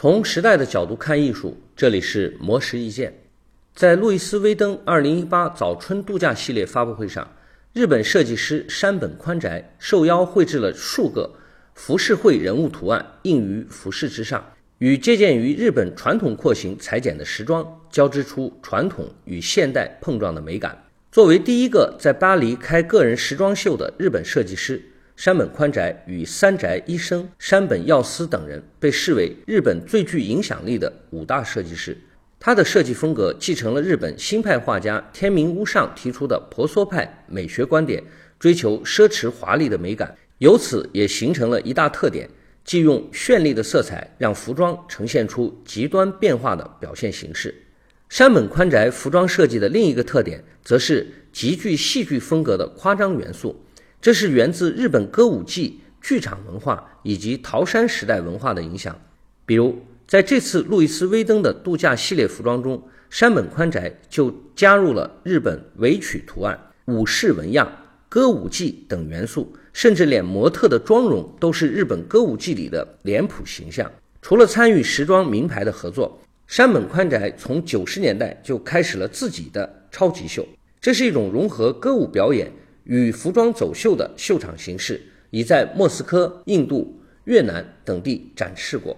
从时代的角度看艺术，这里是魔石意见。在路易斯·威登2018早春度假系列发布会上，日本设计师山本宽宅受邀绘制了数个浮世绘人物图案，印于服饰之上，与借鉴于日本传统廓形裁剪的时装交织出传统与现代碰撞的美感。作为第一个在巴黎开个人时装秀的日本设计师，山本宽宅与三宅一生、山本耀司等人被视为日本最具影响力的五大设计师。他的设计风格继承了日本新派画家天明屋上提出的婆娑派美学观点，追求奢侈华丽的美感，由此也形成了一大特点，即用绚丽的色彩让服装呈现出极端变化的表现形式。山本宽宅服装设计的另一个特点，则是极具戏剧风格的夸张元素，这是源自日本歌舞伎、剧场文化以及桃山时代文化的影响，比如。在这次路易斯·威登的度假系列服装中，山本宽宅就加入了日本尾曲图案、武士纹样、歌舞伎等元素，甚至连模特的妆容都是日本歌舞伎里的脸谱形象。除了参与时装名牌的合作，山本宽宅从九十年代就开始了自己的超级秀，这是一种融合歌舞表演与服装走秀的秀场形式，已在莫斯科、印度、越南等地展示过。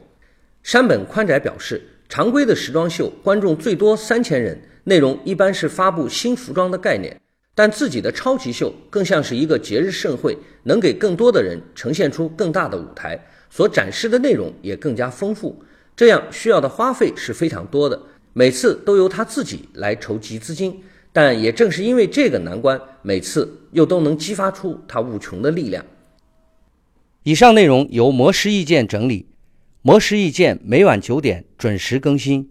山本宽宅表示，常规的时装秀观众最多三千人，内容一般是发布新服装的概念，但自己的超级秀更像是一个节日盛会，能给更多的人呈现出更大的舞台，所展示的内容也更加丰富。这样需要的花费是非常多的，每次都由他自己来筹集资金。但也正是因为这个难关，每次又都能激发出他无穷的力量。以上内容由魔石意见整理。魔石意见每晚九点准时更新。